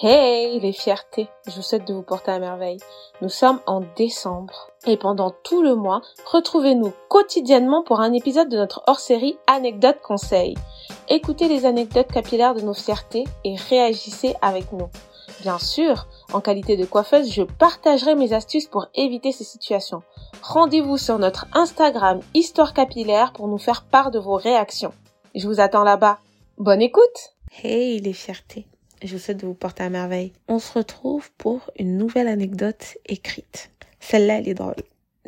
Hey les fiertés, je vous souhaite de vous porter à merveille. Nous sommes en décembre et pendant tout le mois, retrouvez-nous quotidiennement pour un épisode de notre hors-série Anecdotes Conseils. Écoutez les anecdotes capillaires de nos fiertés et réagissez avec nous. Bien sûr, en qualité de coiffeuse, je partagerai mes astuces pour éviter ces situations. Rendez-vous sur notre Instagram Histoire Capillaire pour nous faire part de vos réactions. Je vous attends là-bas. Bonne écoute Hey les fiertés je vous souhaite de vous porter à merveille. On se retrouve pour une nouvelle anecdote écrite. Celle-là, elle est drôle.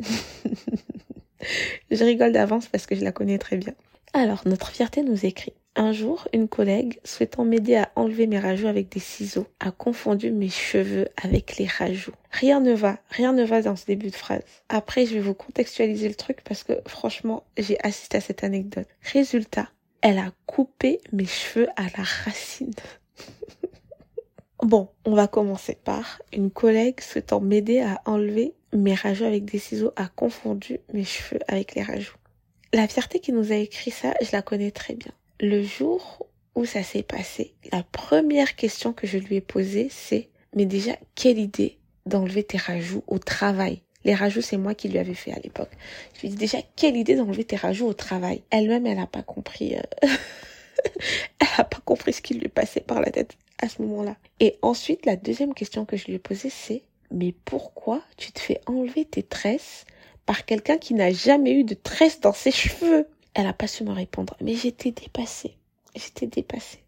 je rigole d'avance parce que je la connais très bien. Alors, notre fierté nous écrit. Un jour, une collègue, souhaitant m'aider à enlever mes rajouts avec des ciseaux, a confondu mes cheveux avec les rajouts. Rien ne va, rien ne va dans ce début de phrase. Après, je vais vous contextualiser le truc parce que franchement, j'ai assisté à cette anecdote. Résultat, elle a coupé mes cheveux à la racine. Bon, on va commencer par une collègue souhaitant m'aider à enlever mes rajouts avec des ciseaux a confondu mes cheveux avec les rajouts. La fierté qui nous a écrit ça, je la connais très bien. Le jour où ça s'est passé, la première question que je lui ai posée, c'est mais déjà quelle idée d'enlever tes rajouts au travail? Les rajouts, c'est moi qui lui avais fait à l'époque. Je lui ai dit déjà, quelle idée d'enlever tes rajouts au travail? Elle-même, elle n'a pas compris. Euh, elle n'a pas compris ce qui lui passait par la tête à ce moment-là. Et ensuite, la deuxième question que je lui ai posée, c'est mais pourquoi tu te fais enlever tes tresses par quelqu'un qui n'a jamais eu de tresses dans ses cheveux? Elle n'a pas su me répondre, mais j'étais dépassée. J'étais dépassée.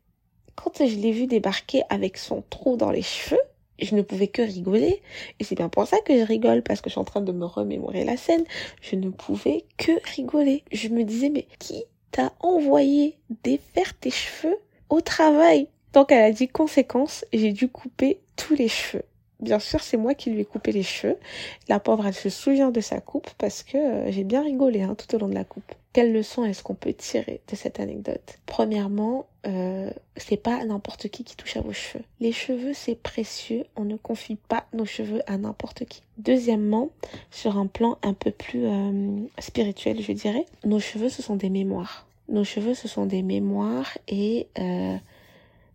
Quand je l'ai vu débarquer avec son trou dans les cheveux, je ne pouvais que rigoler. Et c'est bien pour ça que je rigole, parce que je suis en train de me remémorer la scène. Je ne pouvais que rigoler. Je me disais, mais qui t'a envoyé défaire tes cheveux au travail? Donc elle a dit conséquence, j'ai dû couper tous les cheveux. Bien sûr, c'est moi qui lui ai coupé les cheveux. La pauvre, elle se souvient de sa coupe parce que euh, j'ai bien rigolé hein, tout au long de la coupe. Quelle leçon est-ce qu'on peut tirer de cette anecdote? Premièrement, euh, c'est pas n'importe qui qui touche à vos cheveux. Les cheveux, c'est précieux. On ne confie pas nos cheveux à n'importe qui. Deuxièmement, sur un plan un peu plus euh, spirituel, je dirais, nos cheveux, ce sont des mémoires. Nos cheveux, ce sont des mémoires et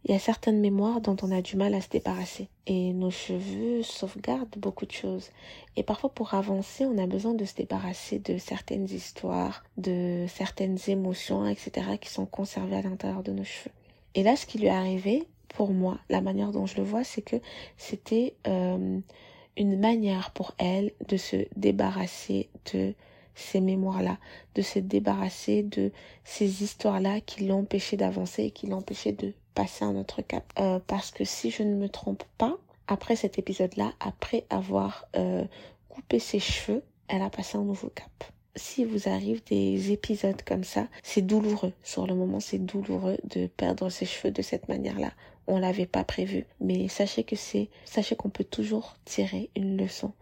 il y a certaines mémoires dont on a du mal à se débarrasser. Et nos cheveux sauvegardent beaucoup de choses. Et parfois pour avancer, on a besoin de se débarrasser de certaines histoires, de certaines émotions, etc. qui sont conservées à l'intérieur de nos cheveux. Et là, ce qui lui est arrivé, pour moi, la manière dont je le vois, c'est que c'était euh, une manière pour elle de se débarrasser de ces mémoires-là, de se débarrasser de ces histoires-là qui l'ont empêché d'avancer et qui l'ont empêché de passer un autre cap. Euh, parce que si je ne me trompe pas, après cet épisode-là, après avoir euh, coupé ses cheveux, elle a passé un nouveau cap. Si vous arrive des épisodes comme ça, c'est douloureux. Sur le moment, c'est douloureux de perdre ses cheveux de cette manière-là. On l'avait pas prévu. Mais sachez que c'est, sachez qu'on peut toujours tirer une leçon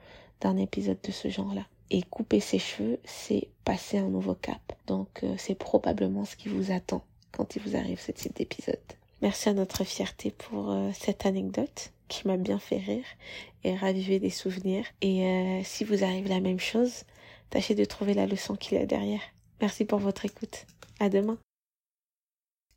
d'un épisode de ce genre-là. Et couper ses cheveux, c'est passer un nouveau cap. Donc, euh, c'est probablement ce qui vous attend quand il vous arrive ce type d'épisode. Merci à notre fierté pour euh, cette anecdote qui m'a bien fait rire et raviver des souvenirs. Et euh, si vous arrive la même chose, tâchez de trouver la leçon qu'il y a derrière. Merci pour votre écoute. À demain.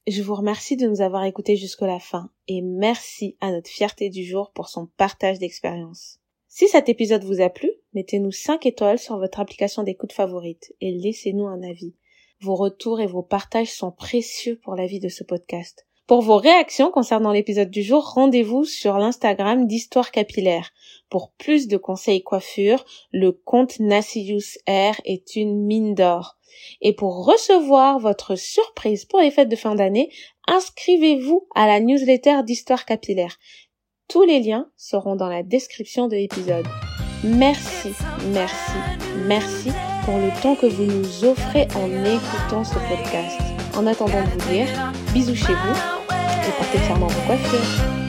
Je vous remercie de nous avoir écoutés jusqu'à la fin et merci à notre fierté du jour pour son partage d'expérience. Si cet épisode vous a plu, mettez-nous 5 étoiles sur votre application d'écoute favorite et laissez-nous un avis. Vos retours et vos partages sont précieux pour la vie de ce podcast. Pour vos réactions concernant l'épisode du jour, rendez-vous sur l'Instagram d'Histoire Capillaire. Pour plus de conseils coiffure, le compte Nassius Air est une mine d'or. Et pour recevoir votre surprise pour les fêtes de fin d'année, inscrivez-vous à la newsletter d'Histoire Capillaire. Tous les liens seront dans la description de l'épisode. Merci, merci, merci pour le temps que vous nous offrez en écoutant ce podcast. En attendant de vous dire, bisous chez vous et portez fièrement vos coiffures.